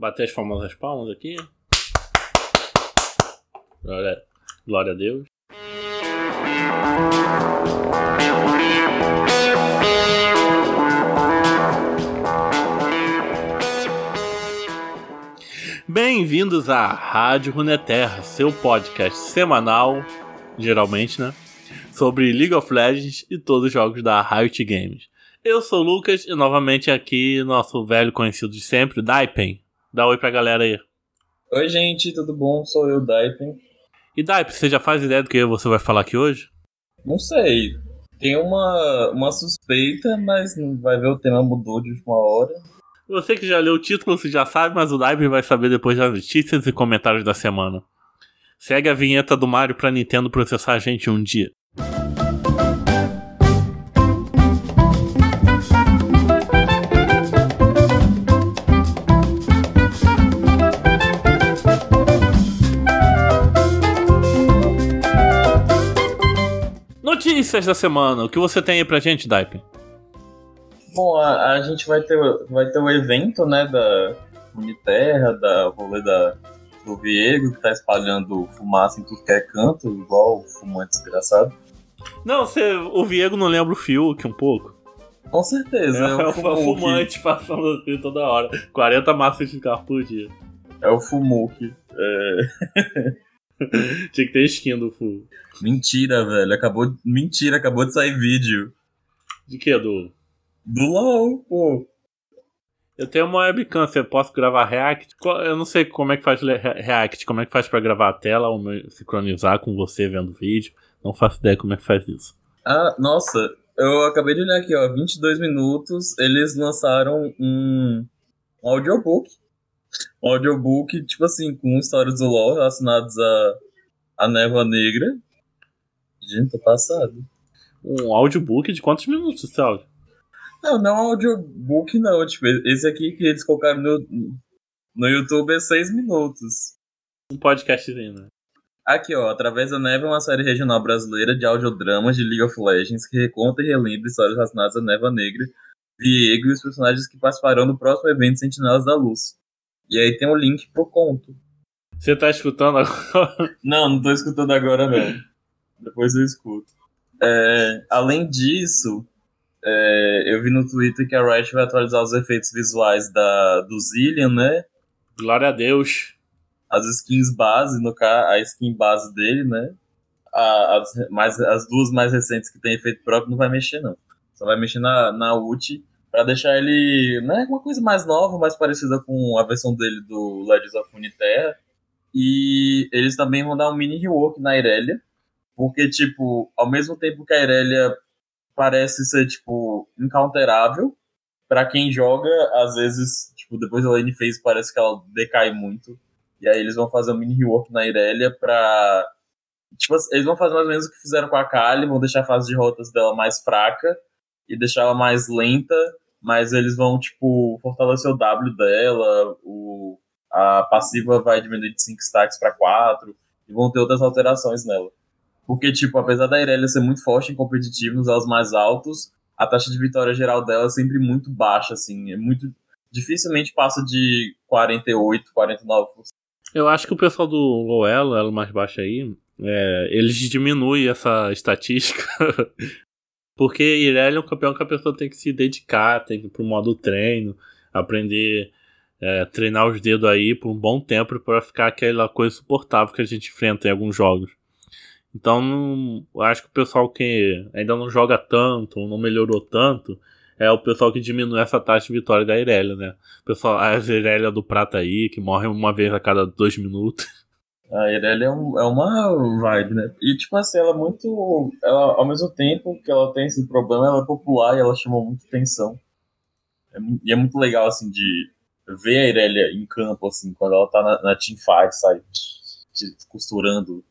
Bater as famosas palmas aqui. Glória, glória a Deus. Bem-vindos à Rádio Runeterra, seu podcast semanal, geralmente, né? Sobre League of Legends e todos os jogos da Riot Games. Eu sou o Lucas e novamente aqui nosso velho conhecido de sempre, Daipen. Dá oi pra galera aí. Oi, gente, tudo bom? Sou eu, Daipen. E Daipen, você já faz ideia do que você vai falar aqui hoje? Não sei. Tem uma, uma suspeita, mas vai ver o tema mudou de última hora. Você que já leu o título, você já sabe, mas o Daipen vai saber depois das notícias e comentários da semana. Segue a vinheta do Mario pra Nintendo processar a gente um dia. Notícias da semana. O que você tem aí pra gente, Daipen? Bom, a, a, gente vai ter, vai ter o evento, né, da Uniterra, da rolê da, do Viego, que tá espalhando fumaça em tudo que é canto, igual o fumante desgraçado. Não, você, o Viego não lembra o Fiuk um pouco? Com certeza. É, é o, fumante passando assim toda hora. 40 massas de carro por dia. É o Fumuki. É... Tinha que ter skin do Fu. Mentira, velho. Acabou. Mentira, acabou de sair vídeo. De que, do? Do LOL, pô. Eu tenho uma webcam, você posso gravar React? Eu não sei como é que faz React, como é que faz para gravar a tela ou sincronizar com você vendo o vídeo. Não faço ideia como é que faz isso. Ah, nossa, eu acabei de olhar aqui, ó, 22 minutos, eles lançaram um, um audiobook. Um audiobook, tipo assim, com histórias do LoL relacionadas a, a Névoa Negra. Gente, tô passado. Um audiobook de quantos minutos esse áudio? Não, não é um audiobook, não. Tipo, esse aqui que eles colocaram no, no YouTube é 6 minutos. Um podcastzinho, né? Aqui, ó, Através da Neve é uma série regional brasileira de audiodramas de League of Legends que reconta e relembra histórias relacionadas à Neva Negra, Diego e os personagens que participarão do próximo evento Sentinelas da Luz. E aí tem o um link pro conto. Você tá escutando agora? Não, não tô escutando agora, não. Depois eu escuto. É, além disso, é, eu vi no Twitter que a Riot vai atualizar os efeitos visuais da, do Zillion, né? Glória a Deus as skins base, no caso, a skin base dele, né? as, mais, as duas mais recentes que tem efeito próprio não vai mexer, não. Só vai mexer na, na ult para deixar ele, né, uma coisa mais nova, mais parecida com a versão dele do Legends of Runeterra. E eles também vão dar um mini rework na Irelia, porque, tipo, ao mesmo tempo que a Irelia parece ser, tipo, incounterável, para quem joga, às vezes, tipo, depois da lane phase parece que ela decai muito. E aí eles vão fazer um mini rework na Irelia pra. Tipo, eles vão fazer mais ou menos o que fizeram com a Kali, vão deixar a fase de rotas dela mais fraca e deixar ela mais lenta, mas eles vão, tipo, fortalecer o W dela, o, a passiva vai diminuir de 5 stacks para 4, e vão ter outras alterações nela. Porque, tipo, apesar da Irelia ser muito forte em competitivo nos elos mais altos, a taxa de vitória geral dela é sempre muito baixa, assim, é muito dificilmente passa de 48, 49%. Eu acho que o pessoal do low elo, elo mais baixo aí, é, eles diminuem essa estatística. Porque Irelia é um campeão que a pessoa tem que se dedicar, tem que ir pro modo treino, aprender, é, treinar os dedos aí por um bom tempo para ficar aquela coisa suportável que a gente enfrenta em alguns jogos. Então, não, acho que o pessoal que ainda não joga tanto, não melhorou tanto, é o pessoal que diminui essa taxa de vitória da Irelia, né? O pessoal, a Irelia do Prata aí, que morre uma vez a cada dois minutos. A Irelia é, um, é uma vibe, né? E, tipo assim, ela é muito. Ela, ao mesmo tempo que ela tem esse problema, ela é popular e ela chama muita atenção. É, e é muito legal, assim, de ver a Irelia em campo, assim, quando ela tá na, na teamfight, sabe? Costurando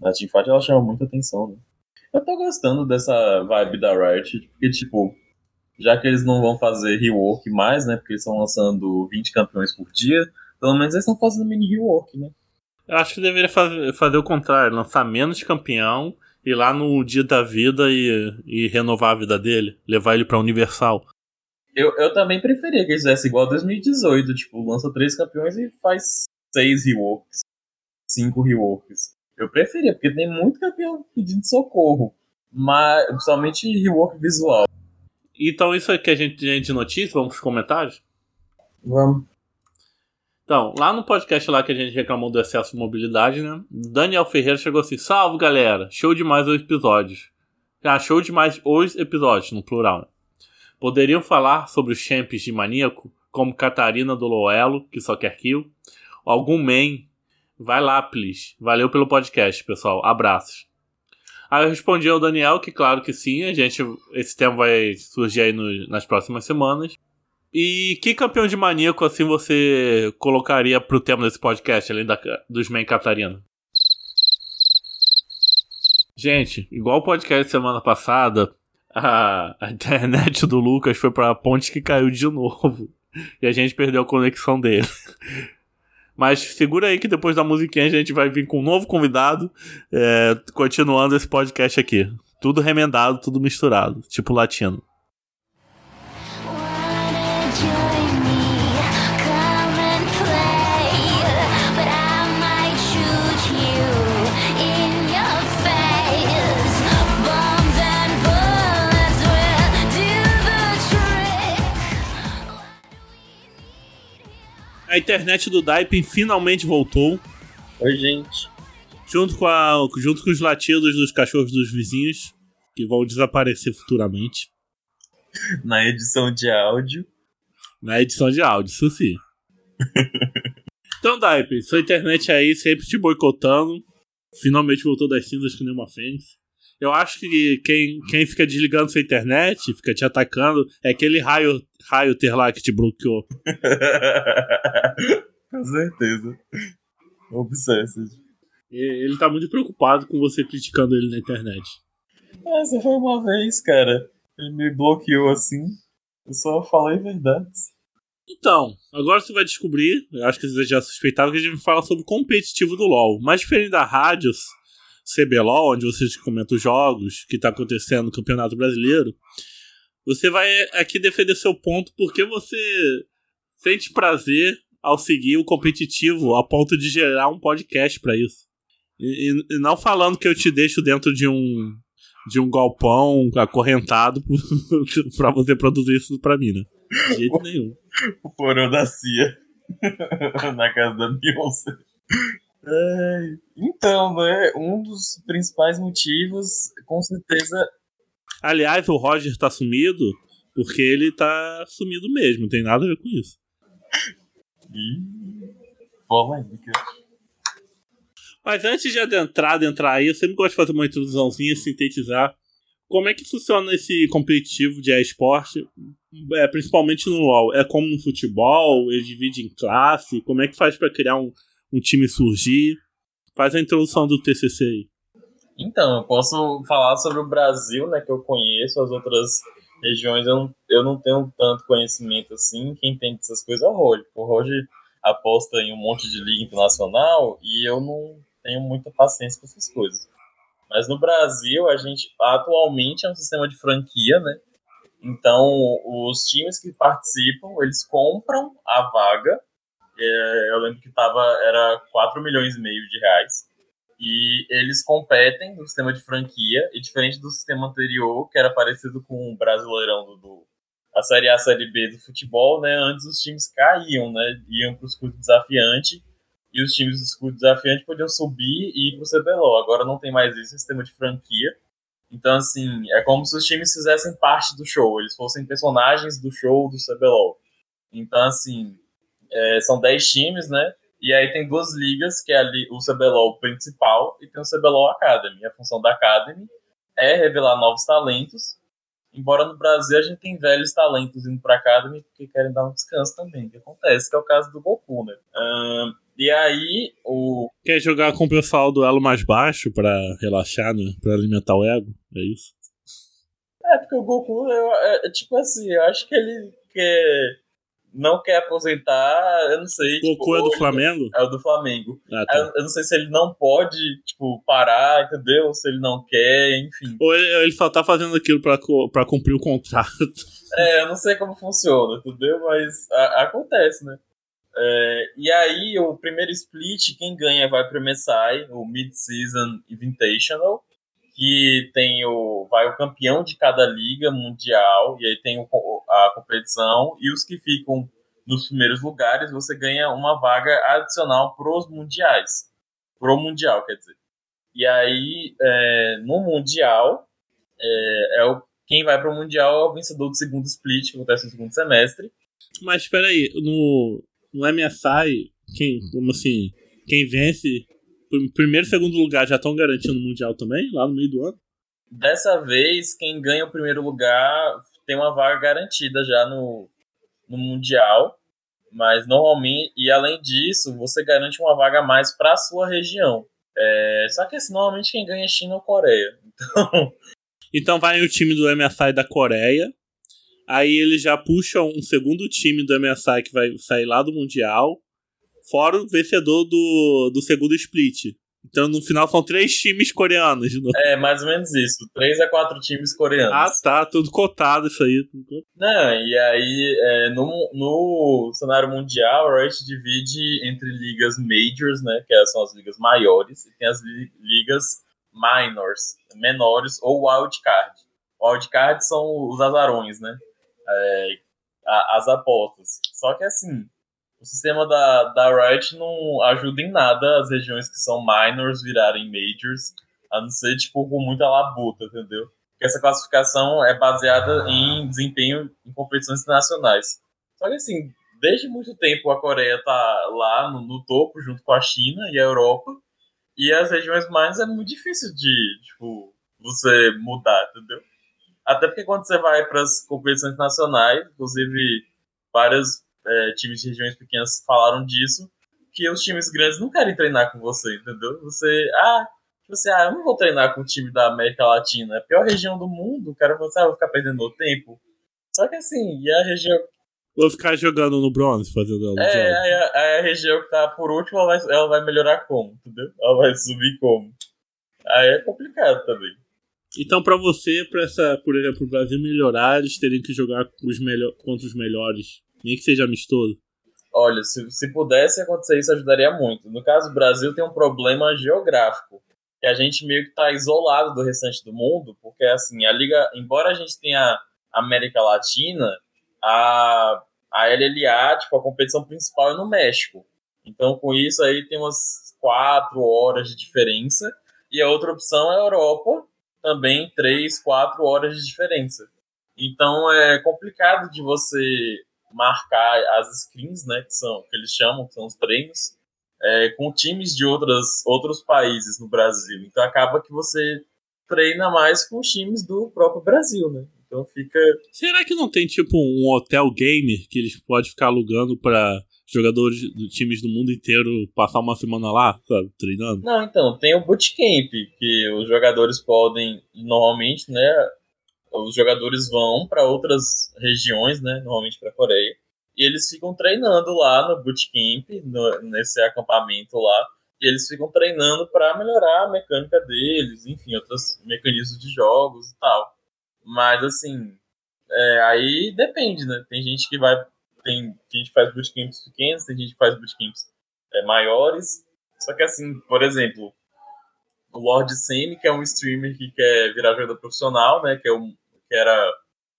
na teamfight, ela chama muita atenção, né? Eu tô gostando dessa vibe da Riot, porque, tipo, já que eles não vão fazer rework mais, né? Porque eles estão lançando 20 campeões por dia, pelo menos eles estão fazendo mini rework, né? Eu acho que deveria fazer, fazer o contrário, lançar menos campeão, ir lá no dia da vida e, e renovar a vida dele, levar ele pra Universal. Eu, eu também preferia que eles fizessem igual a 2018, tipo, lança três campeões e faz seis reworks, cinco reworks. Eu preferia, porque tem muito campeão pedindo socorro, mas principalmente rework visual. Então isso é que a gente tem de notícia, vamos pros comentários? Vamos. Então, lá no podcast lá que a gente reclamou do excesso de mobilidade, né? Daniel Ferreira chegou assim: Salve galera, show demais os episódios. Ah, show demais os episódios, no plural. Né? Poderiam falar sobre os champs de maníaco, como Catarina do Loelo, que só quer kill, ou algum main. Vai lá, please. Valeu pelo podcast, pessoal. Abraços. Aí eu respondi ao Daniel que, claro que sim, a gente, esse tema vai surgir aí no, nas próximas semanas. E que campeão de maníaco assim você colocaria pro tema desse podcast, além da, dos main Catarina? Gente, igual o podcast semana passada, a, a internet do Lucas foi pra ponte que caiu de novo. E a gente perdeu a conexão dele. Mas segura aí que depois da musiquinha a gente vai vir com um novo convidado, é, continuando esse podcast aqui. Tudo remendado, tudo misturado, tipo latino. A internet do Daipin finalmente voltou. Oi, gente. Junto com, a, junto com os latidos dos cachorros dos vizinhos, que vão desaparecer futuramente. Na edição de áudio. Na edição de áudio, isso sim. então, Daipin, sua internet aí sempre te boicotando. Finalmente voltou das cinzas que nem uma fênix. Eu acho que quem, quem fica desligando sua internet, fica te atacando, é aquele raio, raio ter lá que te bloqueou. com certeza. Obsessed. Ele tá muito preocupado com você criticando ele na internet. Essa foi uma vez, cara. Ele me bloqueou assim. Eu só falei verdades. Então, agora você vai descobrir, eu acho que você já suspeitava que a gente fala sobre o competitivo do LoL. Mas diferente da Rádios, CBLOL, onde você comenta os jogos que está acontecendo no Campeonato Brasileiro, você vai aqui defender seu ponto porque você sente prazer ao seguir o competitivo a ponto de gerar um podcast para isso. E, e, não falando que eu te deixo dentro de um de um galpão acorrentado para você produzir isso para mim, né? De jeito nenhum. O porão da CIA na casa da Beyoncé. É, então, né? Um dos principais motivos, com certeza. Aliás, o Roger tá sumido porque ele tá sumido mesmo, não tem nada a ver com isso. Polêmica. Mas antes de adentrar, de entrar aí, eu sempre gosto de fazer uma introduçãozinha, sintetizar como é que funciona esse competitivo de esporte, é, principalmente no LoL. É como no futebol, ele divide em classe, como é que faz para criar um, um time surgir. Faz a introdução do TCC aí. Então, eu posso falar sobre o Brasil, né, que eu conheço, as outras regiões eu não, eu não tenho tanto conhecimento assim. Quem tem essas coisas é o Roger. O Roger aposta em um monte de liga internacional e eu não tenho muita paciência com essas coisas. Mas no Brasil, a gente atualmente é um sistema de franquia, né? Então, os times que participam, eles compram a vaga eu lembro que tava, era 4 milhões e meio de reais. E eles competem no sistema de franquia, e diferente do sistema anterior, que era parecido com o Brasileirão do, do a Série A, a Série B do futebol, né? Antes os times caíam, né? Iam para o escudo desafiante, e os times do escudo desafiante podiam subir e ir para o CBLOL. Agora não tem mais isso, sistema de franquia. Então, assim, é como se os times fizessem parte do show, eles fossem personagens do show do CBLOL. Então, assim, é, são 10 times, né? E aí tem duas ligas, que é ali o CBLOL principal e tem o CBLOL Academy. A função da Academy é revelar novos talentos, embora no Brasil a gente tem velhos talentos indo pra Academy que querem dar um descanso também, que acontece, que é o caso do Goku, né? Um, e aí, o... Quer jogar com o pessoal do elo mais baixo pra relaxar, né? Pra alimentar o ego, é isso? É, porque o Goku, eu, é, é, tipo assim, eu acho que ele quer não quer aposentar, eu não sei. O tipo, é do Flamengo? É o do Flamengo. Ah, tá. eu, eu, não sei se ele não pode, tipo, parar, entendeu? Se ele não quer, enfim. Ou ele, ele só tá fazendo aquilo pra, pra cumprir o contrato. É, eu não sei como funciona, entendeu? Mas a, acontece, né? É, e aí, o primeiro split, quem ganha vai pro MSI, o Mid-Season Invitational, que tem o vai o campeão de cada liga mundial e aí tem o, a competição e os que ficam nos primeiros lugares você ganha uma vaga adicional pros mundiais. Pro mundial quer dizer. E aí é, no mundial é, é, o quem vai pro mundial é o vencedor do segundo split que acontece no segundo semestre. Mas espera aí no no MSI quem como assim quem vence primeiro e segundo lugar já estão garantindo o Mundial também, lá no meio do ano? Dessa vez, quem ganha o primeiro lugar tem uma vaga garantida já no, no Mundial. Mas normalmente, e além disso, você garante uma vaga a mais para a sua região. É, só que assim, normalmente quem ganha é China ou Coreia. Então... então vai o time do MSI da Coreia. Aí eles já puxam um segundo time do MSI que vai sair lá do Mundial fora o vencedor do, do segundo split. Então, no final, são três times coreanos. Né? É, mais ou menos isso. Três a quatro times coreanos. Ah, tá. Tudo cotado isso aí. Não, e aí, é, no, no cenário mundial, a Riot divide entre ligas majors, né, que são as ligas maiores, e tem as li ligas minors, menores, ou wildcard. Wildcard são os azarões, né? É, as apostas. Só que assim, o sistema da, da Riot não ajuda em nada as regiões que são minors virarem majors, a não ser, tipo, com muita labuta, entendeu? Porque essa classificação é baseada em desempenho em competições internacionais. Só que, assim, desde muito tempo a Coreia tá lá no, no topo, junto com a China e a Europa, e as regiões minors é muito difícil de, tipo, você mudar, entendeu? Até porque quando você vai para as competições internacionais, inclusive várias é, times de regiões pequenas falaram disso, que os times grandes não querem treinar com você, entendeu? Você, ah, você, ah, eu não vou treinar com o time da América Latina, é a pior região do mundo, o cara você, ah, vou ficar perdendo meu tempo. Só que assim, e a região. Vou ficar jogando no bronze, fazendo É, aí a, a, região que tá por último, ela vai, ela vai melhorar como, entendeu? Ela vai subir como. Aí é complicado também. Então, para você, para essa, por exemplo, o Brasil melhorar, eles teriam que jogar os melhor, contra os melhores nem que seja amistoso. Olha, se, se pudesse acontecer isso, ajudaria muito. No caso, o Brasil tem um problema geográfico, que a gente meio que está isolado do restante do mundo, porque assim, a liga, embora a gente tenha América Latina, a, a LLA, tipo, a competição principal é no México. Então, com isso aí tem umas quatro horas de diferença. E a outra opção é a Europa, também três, quatro horas de diferença. Então é complicado de você marcar as screens, né, que são que eles chamam, que são os treinos, é, com times de outras, outros países no Brasil. Então acaba que você treina mais com os times do próprio Brasil, né? Então fica. Será que não tem tipo um hotel gamer que eles podem ficar alugando para jogadores de times do mundo inteiro passar uma semana lá, sabe, treinando? Não, então, tem o bootcamp, que os jogadores podem, normalmente, né, os jogadores vão para outras regiões, né, normalmente para Coreia, e eles ficam treinando lá no bootcamp, no, nesse acampamento lá, e eles ficam treinando para melhorar a mecânica deles, enfim, outros mecanismos de jogos e tal. Mas assim, é, aí depende, né? Tem gente que vai, tem, tem gente que faz bootcamps pequenos, tem gente que faz bootcamps é, maiores. Só que assim, por exemplo, o Lord Semi, que é um streamer que quer virar jogador profissional, né? Que é um, que era,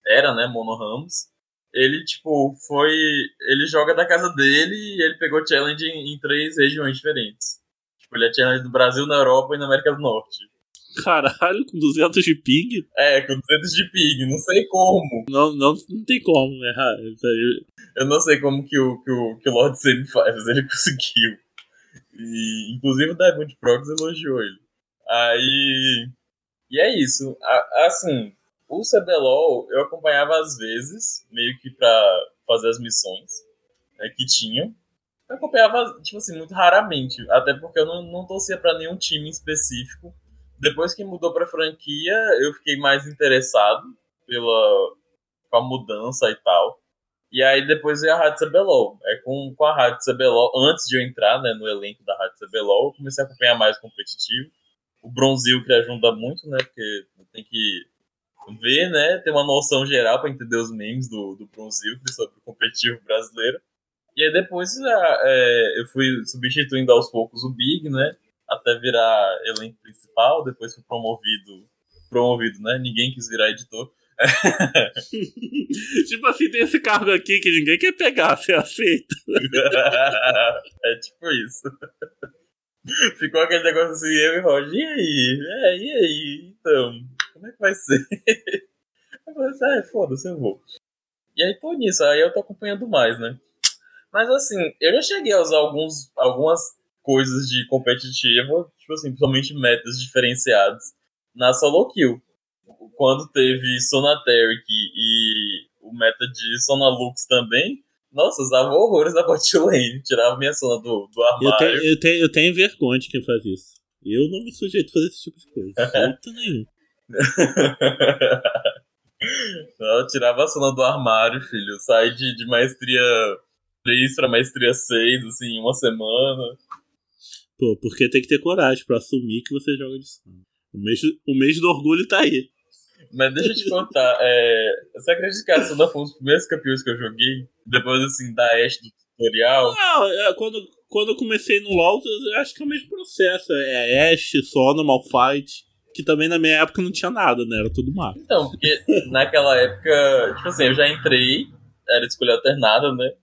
era né, Mono Ramos, ele, tipo, foi. Ele joga da casa dele e ele pegou challenge em, em três regiões diferentes. Tipo, ele é challenge no Brasil, na Europa e na América do Norte. Caralho, com 200 de ping? É, com 200 de ping, não sei como. Não, não, não tem como errar. Eu não sei como que o, que o, que o Lord Semi faz, mas ele conseguiu. E, inclusive o Diamond Prox elogiou ele. Aí. E é isso. Assim, o CBLOL eu acompanhava às vezes, meio que pra fazer as missões né, que tinham. Eu acompanhava, tipo assim, muito raramente. Até porque eu não, não torcia pra nenhum time específico. Depois que mudou pra franquia, eu fiquei mais interessado pela com a mudança e tal. E aí depois veio a Rádio CBLOL. É com, com a Rádio CBLOL, antes de eu entrar né, no elenco da Rádio CBLOL, eu comecei a acompanhar mais competitivo. O Bronzil que ajuda muito, né? Porque tem que ver, né? Ter uma noção geral para entender os memes do, do Bronzil sobre o competitivo brasileiro. E aí depois é, eu fui substituindo aos poucos o Big, né? Até virar elenco principal, depois fui promovido, promovido, né? Ninguém quis virar editor. tipo assim, tem esse cargo aqui que ninguém quer pegar, você aceita. é tipo isso. Ficou aquele negócio assim, eu e Roger, e aí? É, e aí? Então, como é que vai ser? Eu falei assim, ah, foda-se, eu vou. E aí tô nisso, aí eu tô acompanhando mais, né? Mas assim, eu já cheguei a usar alguns, algumas coisas de competitivo, tipo assim, principalmente metas diferenciadas na solo kill. Quando teve Sonateric e o meta de Sonalux também, nossa, usava horrores na bot lane, tirava minha Sona do, do armário. Eu tenho, eu, tenho, eu tenho vergonha de quem faz isso. Eu não me sujeito a fazer esse tipo de coisa. Jeito nenhum. Eu tirava a Sona do armário, filho. Sai de, de maestria 3 pra maestria 6, assim, em uma semana. Pô, porque tem que ter coragem pra assumir que você joga de. O mês, o mês do orgulho tá aí. Mas deixa eu te contar, é, você acredita que a Suna foi um dos primeiros campeões que eu joguei? Depois, assim, da Ashe do tutorial? Não, é, quando, quando eu comecei no LoL, acho que é o mesmo processo. É Ashe, Sona, Malfight. Que também na minha época não tinha nada, né? Era tudo mato. Então, porque naquela época, tipo assim, eu já entrei, era escolha alternada, né?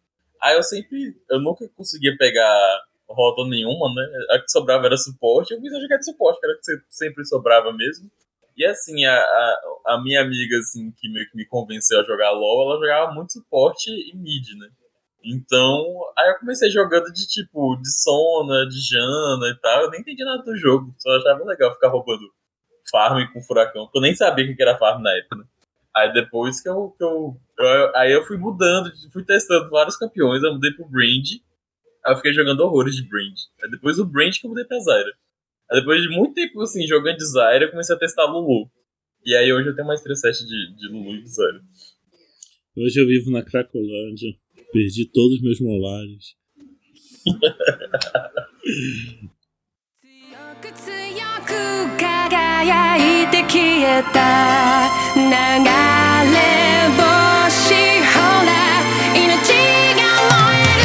Aí eu sempre. Eu nunca conseguia pegar rota nenhuma, né? A que sobrava era suporte. Eu comecei a jogar de suporte, que era que sempre sobrava mesmo. E assim, a, a, a, minha amiga, assim, que meio que me convenceu a jogar LOL, ela jogava muito suporte e mid, né? Então, aí eu comecei jogando de tipo, de Sona, de Jana e tal. Eu nem entendi nada do jogo, só achava legal ficar roubando farm com furacão, porque eu nem sabia o que era farm na época, né? Aí depois que eu, que eu, eu, Aí eu fui mudando, fui testando vários campeões, eu mudei pro Brand. Aí eu fiquei jogando horrores de Brand. Aí depois do Brand que eu mudei pra Zyra. Aí depois de muito tempo assim, jogando de Zyra, eu comecei a testar Lulu. E aí hoje eu tenho mais 3 de, de Lulu e de Zyra. Hoje eu vivo na Cracolândia. Perdi todos os meus molares. 輝いて消えた流れ星ほら命が燃え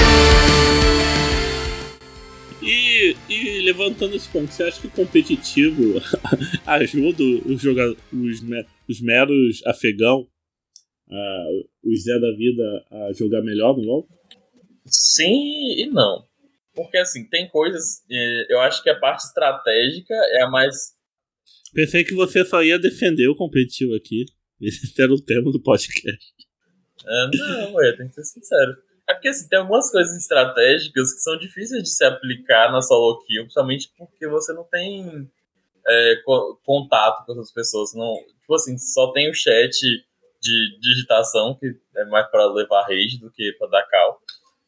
る E, e levantando esse ponto, você acha que o competitivo ajuda os, jogadores, os, os meros afegão, uh, os Zé da vida, a jogar melhor no LoL? Sim e não. Porque, assim, tem coisas. Eh, eu acho que a parte estratégica é a mais. Pensei que você só ia defender o competitivo aqui. Esse era o tema do podcast. É, não, eu tenho que ser sincero. É porque, assim, tem algumas coisas estratégicas que são difíceis de se aplicar na solo kill, principalmente porque você não tem é, contato com outras pessoas. Não, tipo assim, só tem o chat de digitação, que é mais para levar rage do que para dar cal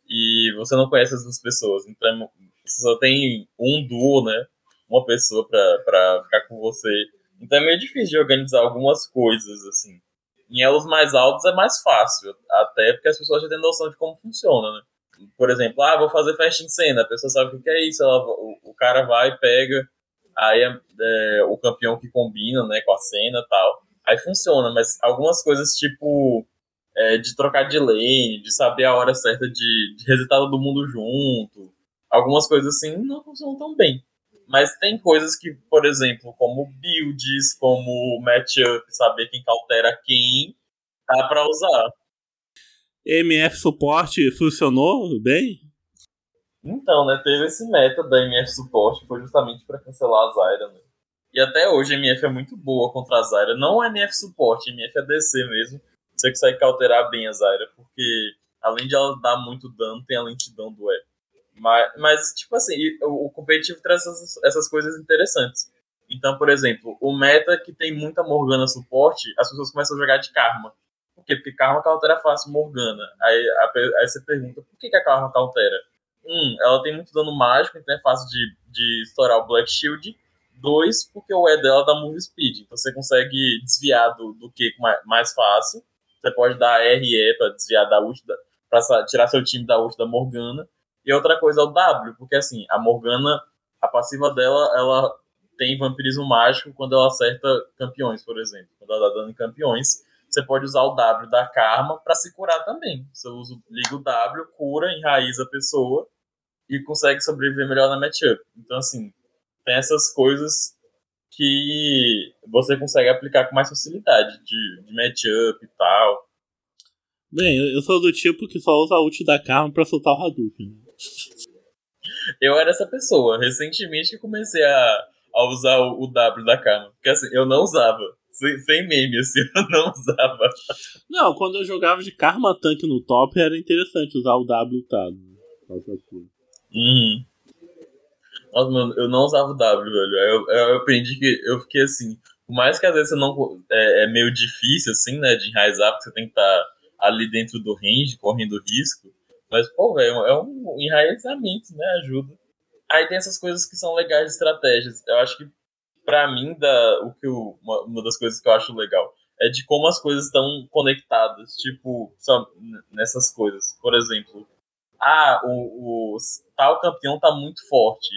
e você não conhece as pessoas. Então você só tem um duo, né? Uma pessoa pra ficar com você. Então é meio difícil de organizar algumas coisas, assim. Em elos mais altos é mais fácil, até porque as pessoas já têm noção de como funciona, né? Por exemplo, ah, vou fazer festa em cena, a pessoa sabe o que é isso, ela, o, o cara vai, pega, aí é, o campeão que combina, né, com a cena tal. Aí funciona, mas algumas coisas tipo é, de trocar de lane, de saber a hora certa de, de resetar todo mundo junto. Algumas coisas assim não funcionam tão bem. Mas tem coisas que, por exemplo, como builds, como matchup, saber quem cautera quem, dá pra usar. MF suporte funcionou bem? Então, né, teve esse meta da MF suporte, foi justamente para cancelar a Zyra, né? E até hoje a MF é muito boa contra a Zyra. Não a MF suporte, a MF é DC mesmo você consegue alterar bem a Zyra, porque além de ela dar muito dano, tem a lentidão do E. Mas, mas tipo assim, o, o competitivo traz essas, essas coisas interessantes. Então, por exemplo, o meta que tem muita Morgana suporte, as pessoas começam a jogar de Karma. Por quê? Porque Karma cautera fácil Morgana. Aí, a, aí você pergunta, por que, que a Karma cautera? Um, ela tem muito dano mágico, então é fácil de, de estourar o Black Shield. Dois, porque o E dela dá move speed. Então você consegue desviar do, do que mais fácil. Você pode dar RE para desviar da ult. pra tirar seu time da ult da Morgana. E outra coisa é o W, porque assim, a Morgana, a passiva dela, ela tem vampirismo mágico quando ela acerta campeões, por exemplo. Quando ela dá dano em campeões, você pode usar o W da Karma para se curar também. Você usa, liga o W, cura, enraiza a pessoa e consegue sobreviver melhor na matchup. Então, assim, tem essas coisas que você consegue aplicar com mais facilidade de, de matchup e tal. Bem, eu sou do tipo que só usa a ult da Karma pra soltar o Hadouken. Eu era essa pessoa. Recentemente que comecei a, a usar o, o W da Karma. Porque assim, eu não usava. Sem, sem meme, assim, eu não usava. Não, quando eu jogava de Karma Tank no top, era interessante usar o W tá? Uhum. Nossa, mano, eu não usava o W, velho. Eu, eu, eu aprendi que eu fiquei assim. Por mais que às vezes você não. É, é meio difícil, assim, né, de enraizar, porque você tem que estar tá ali dentro do range, correndo risco. Mas, pô, velho, é um enraizamento, né? Ajuda. Aí tem essas coisas que são legais estratégias. Eu acho que, para mim, da, o que eu, uma, uma, das coisas que eu acho legal é de como as coisas estão conectadas. Tipo, só nessas coisas. Por exemplo, ah, o, o tal campeão tá muito forte.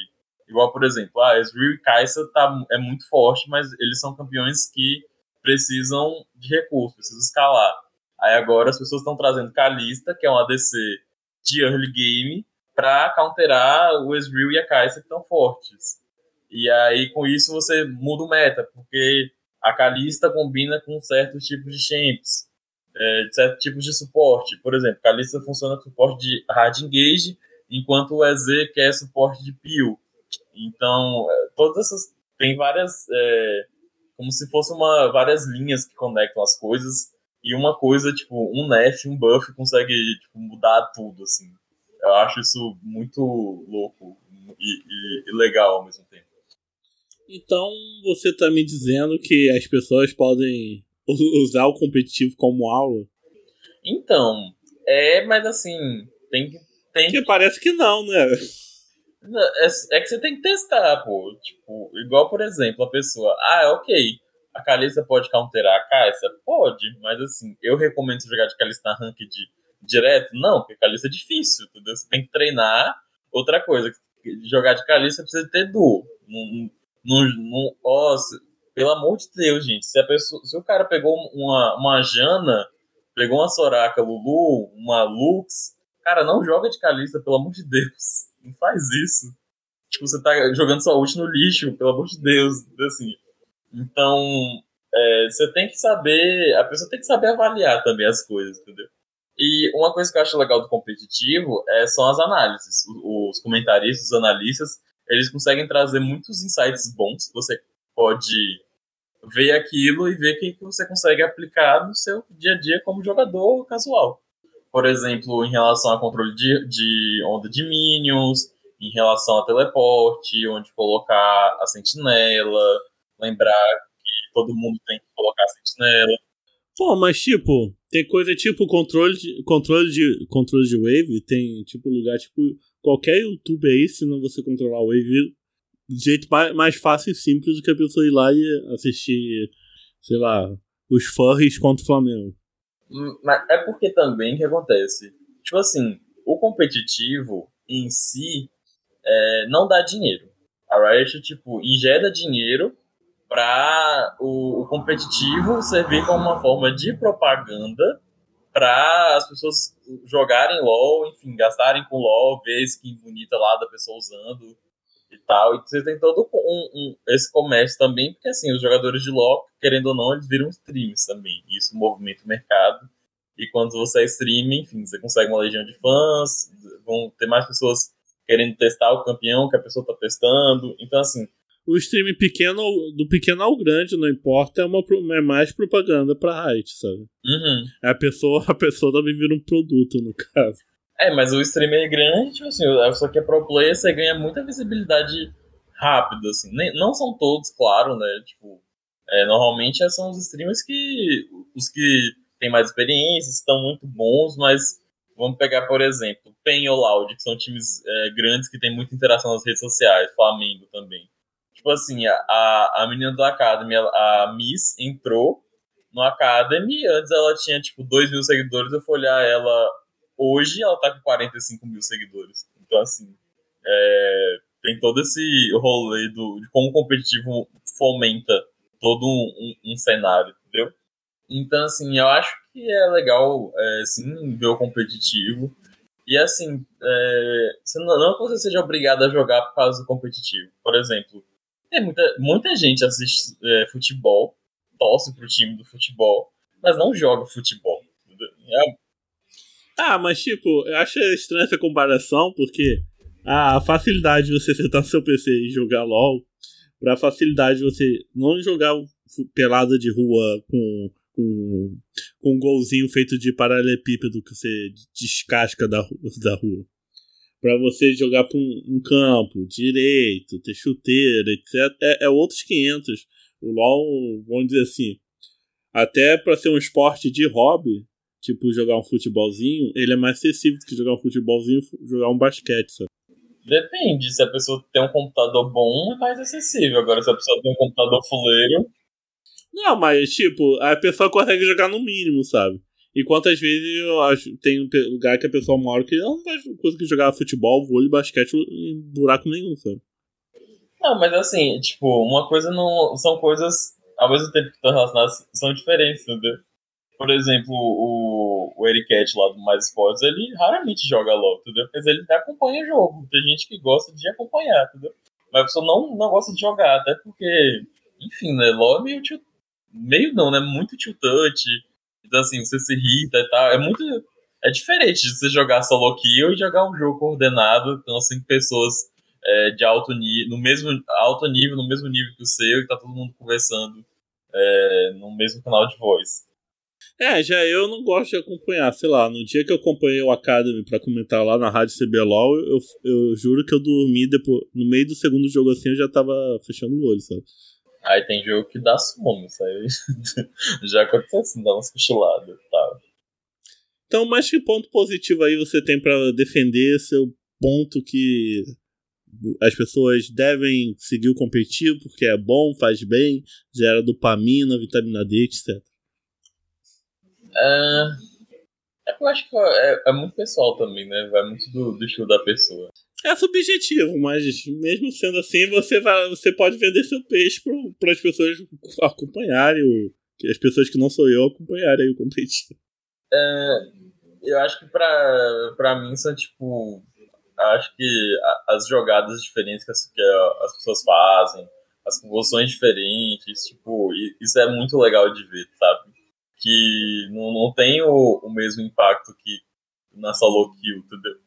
Igual, por exemplo, ah, Ezreal e Kai'Sa tá, é muito forte, mas eles são campeões que precisam de recursos, precisam escalar. Aí agora as pessoas estão trazendo Kalista, que é um ADC de early game, para counterar o Ezreal e a Kai'Sa que estão fortes. E aí com isso você muda o meta, porque a Kalista combina com certos tipos de champs, é, certos tipos de suporte. Por exemplo, Kalista funciona com suporte de hard engage, enquanto o EZ quer suporte de peel. Então, é, todas essas. Tem várias. É, como se fosse uma, várias linhas que conectam as coisas. E uma coisa, tipo, um nerf, um buff consegue tipo, mudar tudo, assim. Eu acho isso muito louco e, e, e legal ao mesmo tempo. Então, você está me dizendo que as pessoas podem usar o competitivo como aula? Então, é, mas assim, tem que. Tem que parece que não, né? É, é, que você tem que testar, pô. Tipo, igual, por exemplo, a pessoa, ah, ok, a Kalista pode counterar a Kai'Sa? Pode, mas assim, eu recomendo você jogar de Kalista na rank de, direto? Não, porque Kalista é difícil, entendeu? Você tem que treinar. Outra coisa, jogar de Kalista precisa ter duo. Não, não, ó, pelo amor de Deus, gente, se, a pessoa, se o cara pegou uma, uma Jana, pegou uma Soraka Lulu, uma Lux, cara, não joga de Kalista, pelo amor de Deus. Não faz isso. Tipo, você tá jogando sua ult no lixo, pelo amor de Deus. Assim. Então, é, você tem que saber. A pessoa tem que saber avaliar também as coisas, entendeu? E uma coisa que eu acho legal do competitivo é, são as análises. Os comentaristas, os analistas, eles conseguem trazer muitos insights bons você pode ver aquilo e ver o que você consegue aplicar no seu dia a dia como jogador casual por exemplo, em relação a controle de, de onda de minions, em relação a teleporte, onde colocar a sentinela, lembrar que todo mundo tem que colocar a sentinela. Pô, mas tipo, tem coisa tipo controle de, controle de, controle de wave, tem tipo lugar, tipo, qualquer YouTube aí, se não você controlar o wave de jeito mais, mais fácil e simples do que a pessoa ir lá e assistir, sei lá, os furries contra o Flamengo. Mas é porque também que acontece. Tipo assim, o competitivo em si é, não dá dinheiro. A Riot, tipo, injeta dinheiro para o, o, competitivo servir como uma forma de propaganda para as pessoas jogarem LoL, enfim, gastarem com LoL, ver skin bonita lá da pessoa usando e tal. E você tem todo um, um, esse comércio também, porque assim, os jogadores de LoL, querendo ou não, eles viram streams também. Isso movimenta o mercado. E quando você é stream, enfim, você consegue uma legião de fãs, vão ter mais pessoas querendo testar o campeão que a pessoa está testando. Então, assim. O stream pequeno, do pequeno ao grande, não importa, é, uma, é mais propaganda pra Riot, sabe? Uhum. A pessoa, a pessoa também vira um produto, no caso. É, mas o streamer é grande, tipo assim, só que é pro player, você ganha muita visibilidade rápida, assim. Nem, não são todos, claro, né? Tipo, é, normalmente são os streamers que. Os que têm mais experiência, estão muito bons, mas vamos pegar, por exemplo, PEN ou Loud, que são times é, grandes que têm muita interação nas redes sociais, Flamengo também. Tipo assim, a, a menina do Academy, a Miss, entrou no Academy, antes ela tinha, tipo, 2 mil seguidores, eu fui olhar ela hoje ela tá com 45 mil seguidores. Então, assim, é, tem todo esse rolê do, de como o competitivo fomenta todo um, um, um cenário, entendeu? Então, assim, eu acho que é legal, é, sim, ver o competitivo. E, assim, é, não, não que você seja obrigado a jogar por causa do competitivo. Por exemplo, tem muita, muita gente assiste é, futebol, torce pro time do futebol, mas não joga futebol. É... Ah, mas, tipo, eu acho estranha essa comparação, porque a facilidade de você sentar no seu PC e jogar LOL, pra facilidade de você não jogar pelada de rua com com, com um golzinho feito de paralelepípedo que você descasca da, da rua. Para você jogar para um, um, campo direito, ter chuteira, etc. É, é outros 500. O LoL, vamos dizer assim, até para ser um esporte de hobby, tipo jogar um futebolzinho, ele é mais acessível do que jogar um futebolzinho jogar um basquete, sabe? Depende, se a pessoa tem um computador bom, é mais acessível. Agora, se a pessoa tem um computador fuleiro, não, mas, tipo, a pessoa consegue jogar no mínimo, sabe? E quantas vezes eu acho tem um lugar que a pessoa mora que não vai conseguir jogar futebol, vôlei, basquete em buraco nenhum, sabe? Não, mas assim, tipo, uma coisa não. São coisas, ao mesmo tempo que estão relacionadas, são diferentes, entendeu? Por exemplo, o, o Ericat lá do Mais Esportes, ele raramente joga LOL, entendeu? Mas ele acompanha o jogo. Tem gente que gosta de acompanhar, entendeu? Mas a pessoa não, não gosta de jogar, até porque, enfim, né? LOL é meio meio não, né? Muito tilt touch. Então, assim, você se irrita e tal. É muito. É diferente de você jogar solo kill e jogar um jogo coordenado com cinco pessoas é, de alto nível, no mesmo alto nível, no mesmo nível que o seu, e tá todo mundo conversando é, no mesmo canal de voz. É, já eu não gosto de acompanhar, sei lá, no dia que eu acompanhei o Academy pra comentar lá na Rádio CBLOL, eu, eu juro que eu dormi depois, no meio do segundo jogo assim, eu já tava fechando o olho, sabe? Aí tem jogo que dá sono, isso aí já aconteceu assim, dá umas cochiladas e tal. Então, mas que ponto positivo aí você tem para defender seu ponto que as pessoas devem seguir o competitivo porque é bom, faz bem, gera dopamina, vitamina D, etc. É, é eu acho que é, é, muito pessoal também, né? Vai muito do, do estilo da pessoa é subjetivo, mas mesmo sendo assim, você, vai, você pode vender seu peixe para as pessoas acompanharem, o, as pessoas que não sou eu acompanharem o competitivo. É, eu acho que para mim são tipo. Acho que as jogadas diferentes que as, que as pessoas fazem, as convulsões diferentes, tipo, isso é muito legal de ver, sabe? Que não, não tem o, o mesmo impacto que na solo kill, entendeu?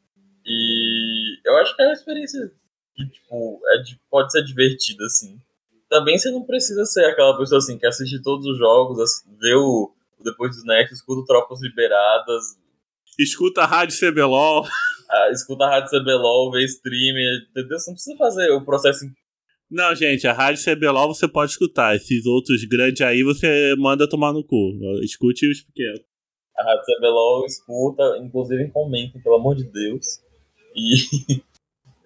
E eu acho que é uma experiência que, tipo, é, pode ser divertida, assim. Também você não precisa ser aquela pessoa, assim, que assiste todos os jogos, vê o, Depois do Next, escuta Tropas Liberadas. Escuta a Rádio CBLOL. Ah, escuta a Rádio CBLOL, vê streamer, entendeu? Você não precisa fazer o processo não, gente, a Rádio CBLOL você pode escutar. Esses outros grandes aí você manda tomar no cu. Escute os pequenos. A Rádio CBLOL escuta, inclusive comentem, pelo amor de Deus. E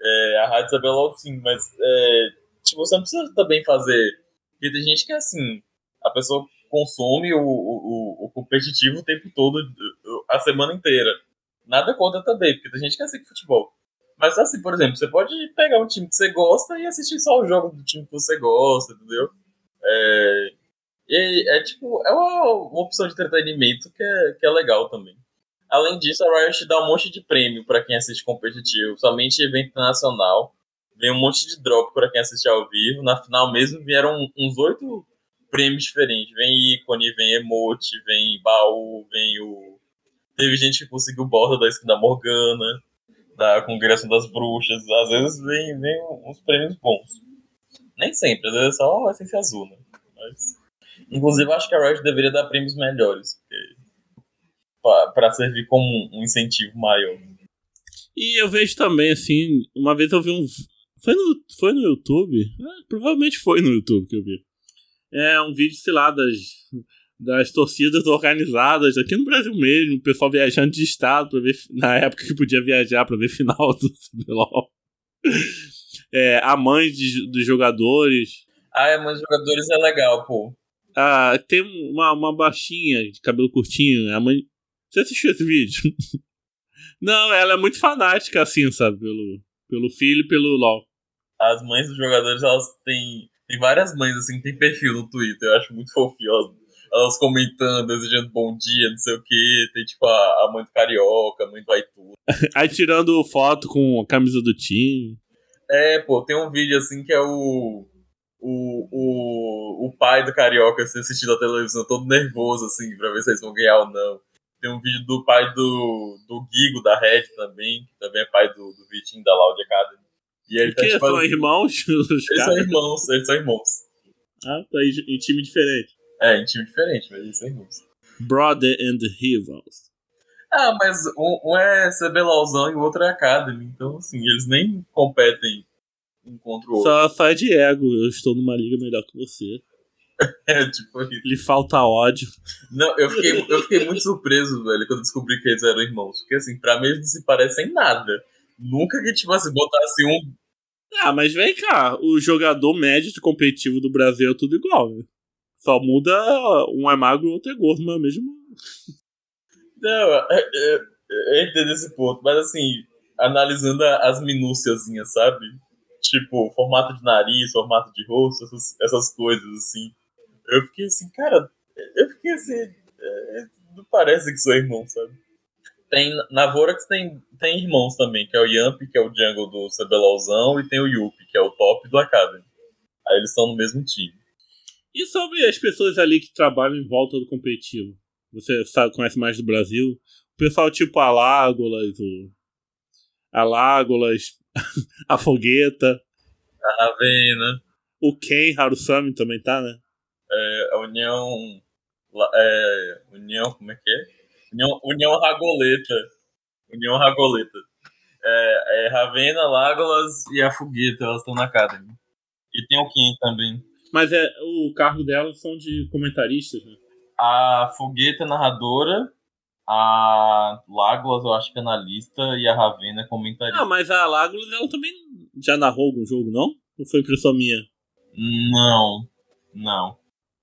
é, a Rádio Isabela, sim, mas é, tipo, você não precisa também fazer. Porque tem gente que é assim, a pessoa consome o, o, o competitivo o tempo todo, a semana inteira. Nada contra também, porque tem gente que é assim com futebol. Mas assim, por exemplo, você pode pegar um time que você gosta e assistir só o jogo do time que você gosta, entendeu? É, e é tipo, é uma, uma opção de entretenimento que é, que é legal também. Além disso, a Riot dá um monte de prêmio para quem assiste competitivo, somente evento nacional. Vem um monte de drop para quem assiste ao vivo. Na final mesmo vieram uns oito prêmios diferentes. Vem ícone, vem emote, vem baú, vem o. Teve gente que conseguiu borda da skin da Morgana, da Congregação das Bruxas. Às vezes vem, vem uns prêmios bons. Nem sempre, às vezes é só a essência azul, né? Mas. Inclusive, acho que a Riot deveria dar prêmios melhores. Porque para servir como um incentivo maior. E eu vejo também, assim, uma vez eu vi um. Foi no, foi no YouTube? É, provavelmente foi no YouTube que eu vi. É um vídeo, sei lá, das, das torcidas organizadas aqui no Brasil mesmo, o pessoal viajando de estado para ver na época que podia viajar para ver final do CBLOL. É, a mãe de, dos jogadores. Ah, a mãe dos jogadores é legal, pô. Ah, tem uma, uma baixinha de cabelo curtinho, a mãe você assistiu esse vídeo? Não, ela é muito fanática, assim, sabe? Pelo, pelo filho e pelo LOL. As mães dos jogadores, elas têm. Tem várias mães, assim, tem perfil no Twitter. Eu acho muito fofinho. Elas, elas comentando, desejando bom dia, não sei o quê. Tem, tipo, a, a mãe do Carioca, a mãe do Aitu. Aí tirando foto com a camisa do time. É, pô, tem um vídeo, assim, que é o. O, o, o pai do Carioca assim, assistindo a televisão todo nervoso, assim, pra ver se eles vão ganhar ou não. Tem um vídeo do pai do, do Guigo, da Red também, que também é pai do, do Vitinho da Loud Academy. E ele tá, tipo, são irmãos? Eles são irmãos, eles são irmãos. Ah, tá em time diferente. É, em time diferente, mas eles são irmãos. Brother and Rivals. Ah, mas um, um é CBLOLzão e o outro é Academy. Então, assim, eles nem competem um contra o outro. Só, só é de ego, eu estou numa liga melhor que você. é, tipo isso. Lhe falta ódio. Não, eu fiquei, eu fiquei muito surpreso, velho, quando descobri que eles eram irmãos. Porque, assim, pra mim eles não se parecem nada. Nunca que, tipo assim, botasse um. Ah, mas vem cá, o jogador médio de competitivo do Brasil é tudo igual, né? Só muda um é magro e o outro é gordo, mas mesmo. Não, eu, eu, eu entendo esse ponto, mas assim, analisando as minúciazinhas, sabe? Tipo, formato de nariz, formato de rosto, essas, essas coisas, assim. Eu fiquei assim, cara, eu fiquei assim. É, não parece que sou irmão, sabe? Tem, na Vorax tem, tem irmãos também, que é o Yamp, que é o jungle do CBLOLzão, e tem o Yuppie, que é o top do Academy. Aí eles estão no mesmo time. E sobre as pessoas ali que trabalham em volta do competitivo? Você sabe, conhece mais do Brasil? O pessoal tipo a Lágolas, o. A Lágolas, a Fogueta. A Ravena. O Ken Harusami também tá, né? É, a União. É, União, como é que é? União, União Ragoleta. União Ragoleta. É, é Ravena, Lágolas e a Fogueta, elas estão na Academy. E tem o Kim também. Mas é, o cargo delas são de comentaristas, né? A Fogueta é narradora, a Lágolas eu acho que é analista e a Ravena é comentarista. Ah, mas a Lágolas ela também já narrou algum jogo, não? Ou foi impressão minha? Não, não.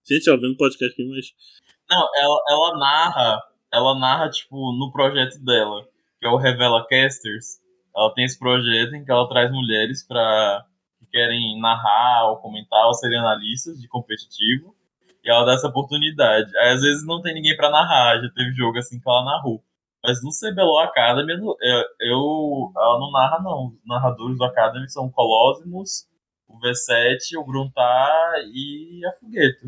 Gente, ela vendo podcast aqui, mas. Não, ela, ela narra ela narra, tipo, no projeto dela, que é o Revela Casters. Ela tem esse projeto em que ela traz mulheres para que querem narrar ou comentar ou serem analistas de competitivo. E ela dá essa oportunidade. Aí às vezes não tem ninguém para narrar, já teve jogo assim que ela narrou. Mas no CBLOL Academy, eu, eu, ela não narra, não. Os narradores do Academy são o Colossus, o V7, o Gruntar e a Fogueto.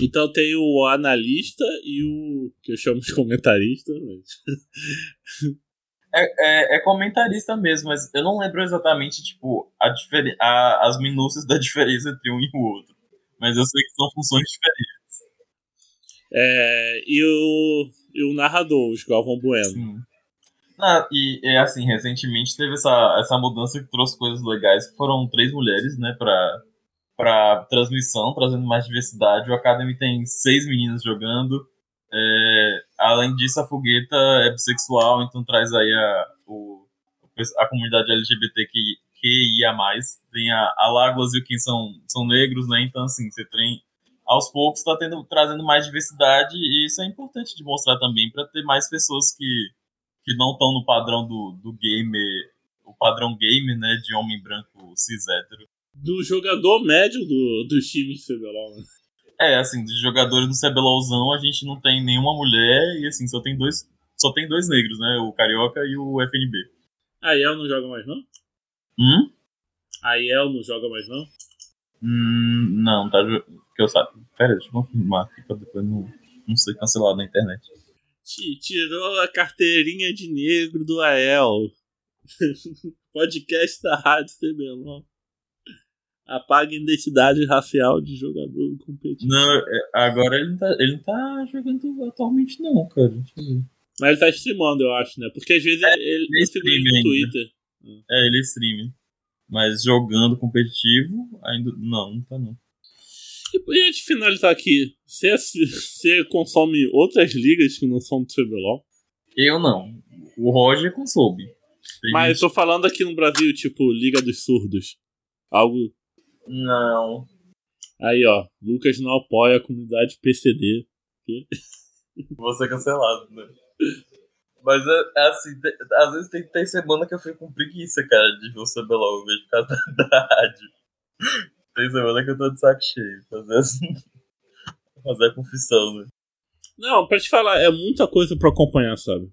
Então tem o analista e o que eu chamo de comentarista. Mas... É, é, é, comentarista mesmo, mas eu não lembro exatamente tipo a, a as minúcias da diferença entre um e o outro. Mas eu sei que são funções diferentes. É, e, o, e o narrador, o Galvão Bueno. Sim. Ah, e é assim, recentemente teve essa, essa mudança que trouxe coisas legais, que foram três mulheres, né, pra, para transmissão, trazendo mais diversidade. O Academy tem seis meninas jogando. É, além disso, a Fogueta é bissexual, então traz aí a, o, a comunidade LGBTQIA+. Tem a, a e o Kim são, são negros, né? Então, assim, você tem... Aos poucos está trazendo mais diversidade e isso é importante de mostrar também para ter mais pessoas que, que não estão no padrão do, do gamer, o padrão gamer, né, de homem branco cis hétero do jogador médio do, dos times de CBLOL, né? É, assim, de jogadores do CBLOLzão a gente não tem nenhuma mulher e assim, só tem dois, só tem dois negros, né? O Carioca e o FNB. A Yel não joga mais não? Hum? A Yel não joga mais não? Hum, não, tá que eu sabe. Pera, deixa eu confirmar aqui pra depois não, não ser cancelado na internet. Tirou a carteirinha de negro do Ael. Podcast da Rádio CBLOL. Apaga a identidade racial de jogador competitivo. Não, é, agora ele não tá, ele não tá jogando atualmente, não, cara. Mas ele tá streamando, eu acho, né? Porque às vezes é, ele, ele streama no ainda. Twitter. É, ele streama. Mas jogando competitivo, ainda. Não, não tá não. E pra gente finalizar aqui, você, você consome outras ligas que não são do CBLOL? Eu não. O Roger consome. Mas gente... eu tô falando aqui no Brasil, tipo, Liga dos Surdos. Algo não. Aí, ó. Lucas não apoia a comunidade PCD. Vou ser cancelado, né? Mas é, é assim, tem, às vezes tem, tem semana que eu fico com preguiça, cara, de ver o CBLOL, vejo por causa da, da rádio. Tem semana que eu tô de saco cheio, fazer assim. fazer a confissão, né? Não, pra te falar, é muita coisa pra acompanhar, sabe?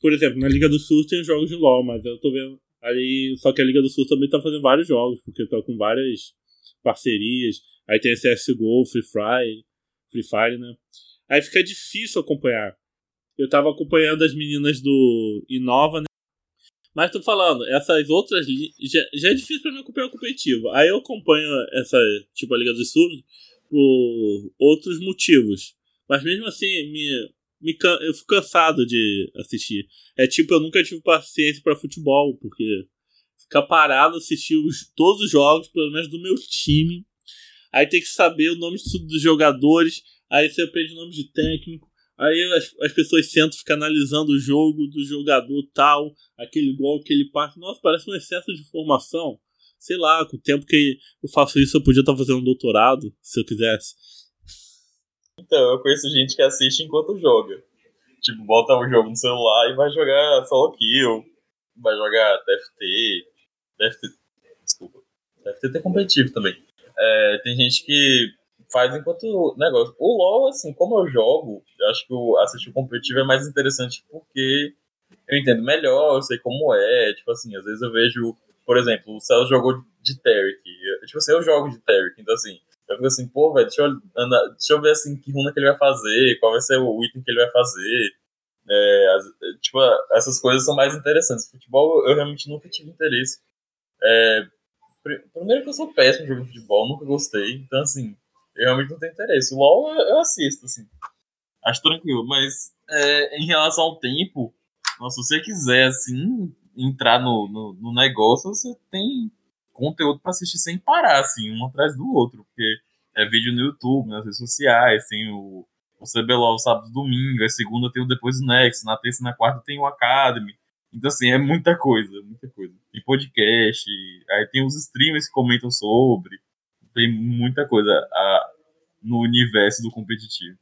Por exemplo, na Liga do Sul tem jogos de LoL, mas eu tô vendo ali. Só que a Liga do Sul também tá fazendo vários jogos, porque tá com várias parcerias. Aí tem CSGO, Free Fire, Free Fire, né? Aí fica difícil acompanhar. Eu tava acompanhando as meninas do Inova, né? Mas tô falando, essas outras já, já é difícil pra mim acompanhar o competitivo. Aí eu acompanho essa, tipo, a Liga do Sul por outros motivos. Mas mesmo assim, me, me, eu fico cansado de assistir. É tipo, eu nunca tive paciência para futebol, porque ficar parado assistir os, todos os jogos, pelo menos do meu time. Aí tem que saber o nome dos jogadores. Aí você aprende o nome de técnico. Aí as, as pessoas sentam, ficam analisando o jogo do jogador tal, aquele gol, aquele passe. Nossa, parece um excesso de informação. Sei lá, com o tempo que eu faço isso, eu podia estar fazendo um doutorado, se eu quisesse. Então, eu conheço gente que assiste enquanto joga. Tipo, bota o jogo no celular e vai jogar solo kill, vai jogar TFT, TFT, desculpa, TFT competitivo também. É, tem gente que faz enquanto negócio. O LoL, assim, como eu jogo, eu acho que assistir o competitivo é mais interessante porque eu entendo melhor, eu sei como é, tipo assim, às vezes eu vejo, por exemplo, o Celso jogou de Taric, tipo assim, eu jogo de Taric, então assim, eu fico assim, pô, velho, deixa, eu deixa eu ver assim que runa que ele vai fazer, qual vai ser o item que ele vai fazer. É, as, tipo, essas coisas são mais interessantes. Futebol eu realmente nunca tive interesse. É, primeiro que eu sou péssimo jogando futebol, nunca gostei. Então, assim, eu realmente não tenho interesse. O LOL eu, eu assisto, assim. Acho tranquilo, mas é, em relação ao tempo, se você quiser, assim, entrar no, no, no negócio, você tem conteúdo para assistir sem parar, assim, um atrás do outro, porque é vídeo no YouTube, nas redes sociais, tem o, o CBLOL sábado e domingo, a segunda tem o Depois do Next, na terça e na quarta tem o Academy. Então, assim, é muita coisa, muita coisa. Tem podcast, aí tem os streamers que comentam sobre, tem muita coisa a, no universo do competitivo.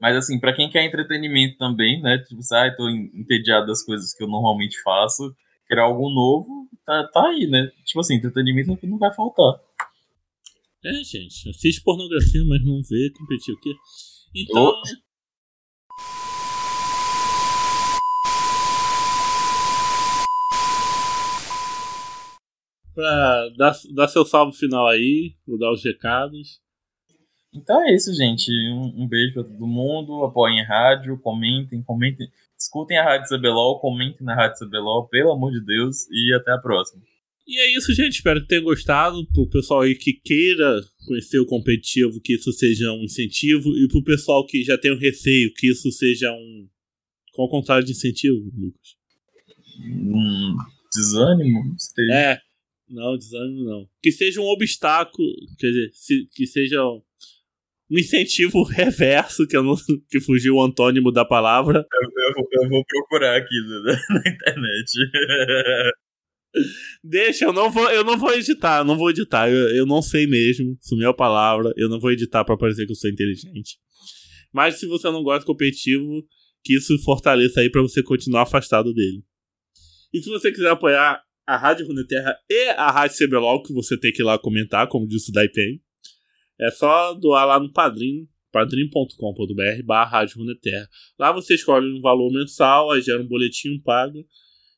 Mas, assim, para quem quer entretenimento também, né, tipo, sai, ah, tô entediado das coisas que eu normalmente faço, quer algo novo, tá, tá aí, né? Tipo assim, entretenimento não vai faltar. É, gente, assiste pornografia, mas não vê competir o quê? Então. Oh. Pra dar, dar seu salve final aí, vou dar os recados. Então é isso, gente. Um, um beijo pra todo mundo. Apoiem a rádio, comentem, comentem. Escutem a Rádio CBLOL, comentem na Rádio CBLOL, pelo amor de Deus, e até a próxima. E é isso, gente. Espero que tenham gostado. Pro pessoal aí que queira conhecer o competitivo, que isso seja um incentivo. E pro pessoal que já tem um receio, que isso seja um. Qual o contrário de incentivo, Lucas? Um desânimo? É. Não, desânimo não. Que seja um obstáculo. Quer dizer, que seja um incentivo reverso, que, eu não, que fugiu o antônimo da palavra. Eu, eu, eu vou procurar aqui na, na internet. Deixa, eu não vou, eu não vou editar, eu não vou editar. Eu, eu não sei mesmo, sumiu a palavra, eu não vou editar para parecer que eu sou inteligente. Mas se você não gosta de competitivo, que isso fortaleça aí para você continuar afastado dele. E se você quiser apoiar a Rádio Runeterra e a Rádio CBLOL, que você tem que ir lá comentar, como disse o Daipen, é só doar lá no Padrim, padrim.com.br barra. Lá você escolhe um valor mensal, aí gera um boletim, paga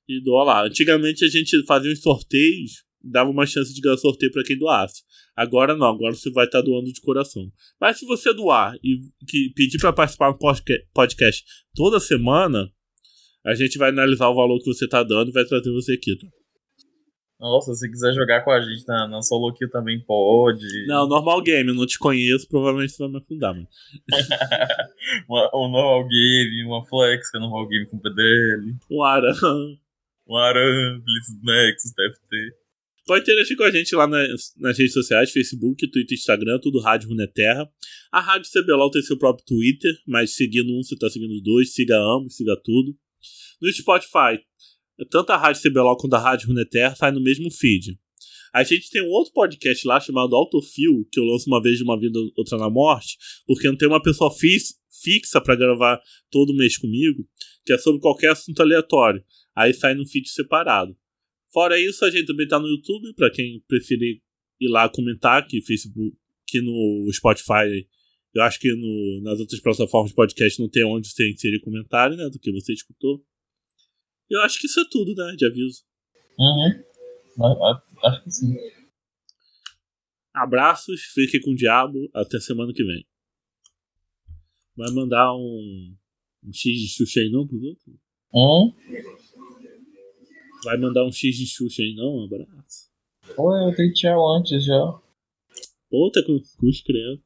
e doa lá. Antigamente a gente fazia uns sorteios, dava uma chance de ganhar sorteio para quem doasse. Agora não, agora você vai estar tá doando de coração. Mas se você doar e pedir para participar do podcast toda semana, a gente vai analisar o valor que você está dando e vai trazer você aqui, tá? Nossa, se quiser jogar com a gente na, na solo kill também pode. Não, normal game, eu não te conheço, provavelmente você vai me afundar, mano. um normal game, uma flex, que é normal game com PDL. Um Aran. Um Blitz Nexus, TFT. Pode interagir com a gente lá nas, nas redes sociais, Facebook, Twitter, Instagram, tudo Rádio Runeterra. A Rádio CBLOL tem seu próprio Twitter, mas seguindo um, você tá seguindo os dois, siga ambos, siga tudo. No Spotify, tanto a Rádio CBLOL quanto a Rádio Runeterra saem no mesmo feed. A gente tem um outro podcast lá chamado Autofil, que eu lanço uma vez de uma vida, outra na morte, porque não tem uma pessoa fixa para gravar todo mês comigo. que é sobre qualquer assunto aleatório. Aí sai num feed separado. Fora isso, a gente também tá no YouTube, para quem preferir ir lá comentar, que Facebook, que no Spotify, eu acho que no, nas outras plataformas de podcast não tem onde você inserir comentário, né, do que você escutou. Eu acho que isso é tudo, né, de aviso. Uhum. Acho que sim. Abraços, fique com o diabo, até semana que vem. Vai mandar um, um X de Xuxa aí não pros outros? Hum? Vai mandar um X de Xuxa aí não? Um abraço. Pô, eu dei tchau antes já. Pô, tá com cruz credo.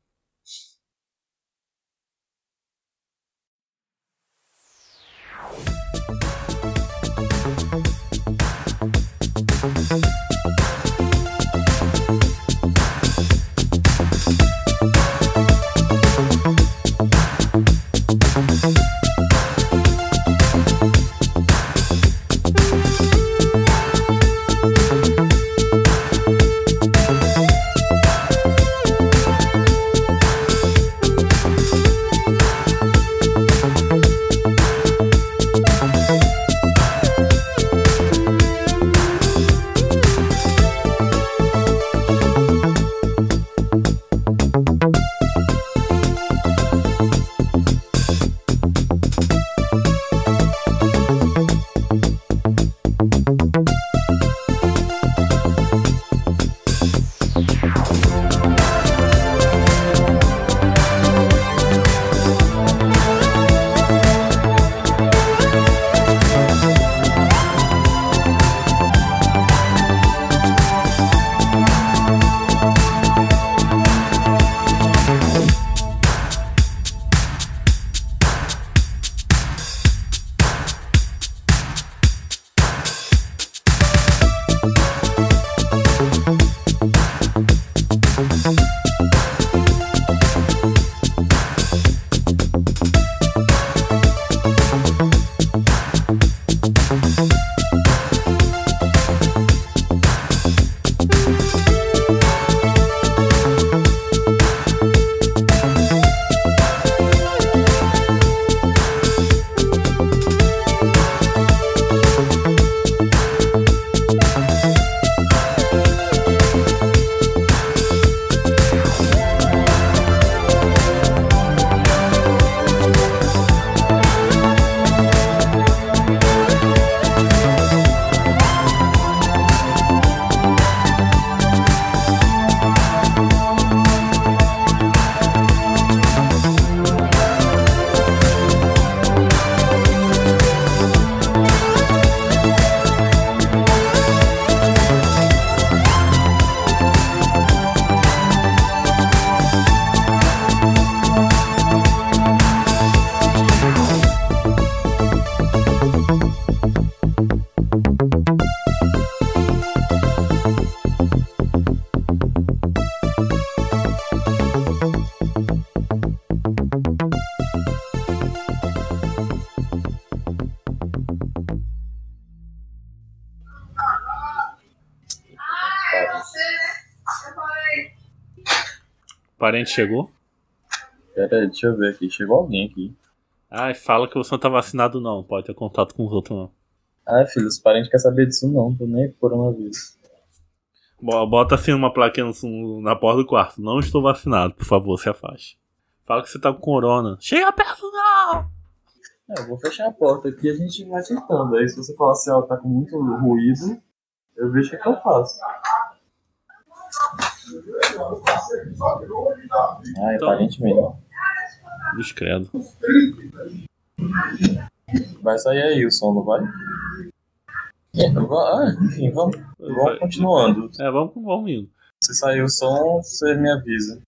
Parente chegou? Pera aí, deixa eu ver aqui. Chegou alguém aqui. Ai, fala que você não tá vacinado não. Pode ter contato com os outros não. Ai, filho, os parentes querem saber disso não. Tô nem coronavírus. Bota assim uma plaquinha na porta do quarto. Não estou vacinado, por favor, se afaste. Fala que você tá com corona. Chega perto não! É, eu vou fechar a porta aqui e a gente vai tentando. Aí se você falar assim, ó, tá com muito ruído, eu vejo o que, é que eu faço. Ah, então, aparentemente. Discreto. Vai sair aí o som, não vai? Ah, enfim, vamos, vamos continuando. É, vamos, vamos indo. Se sair o som, você me avisa.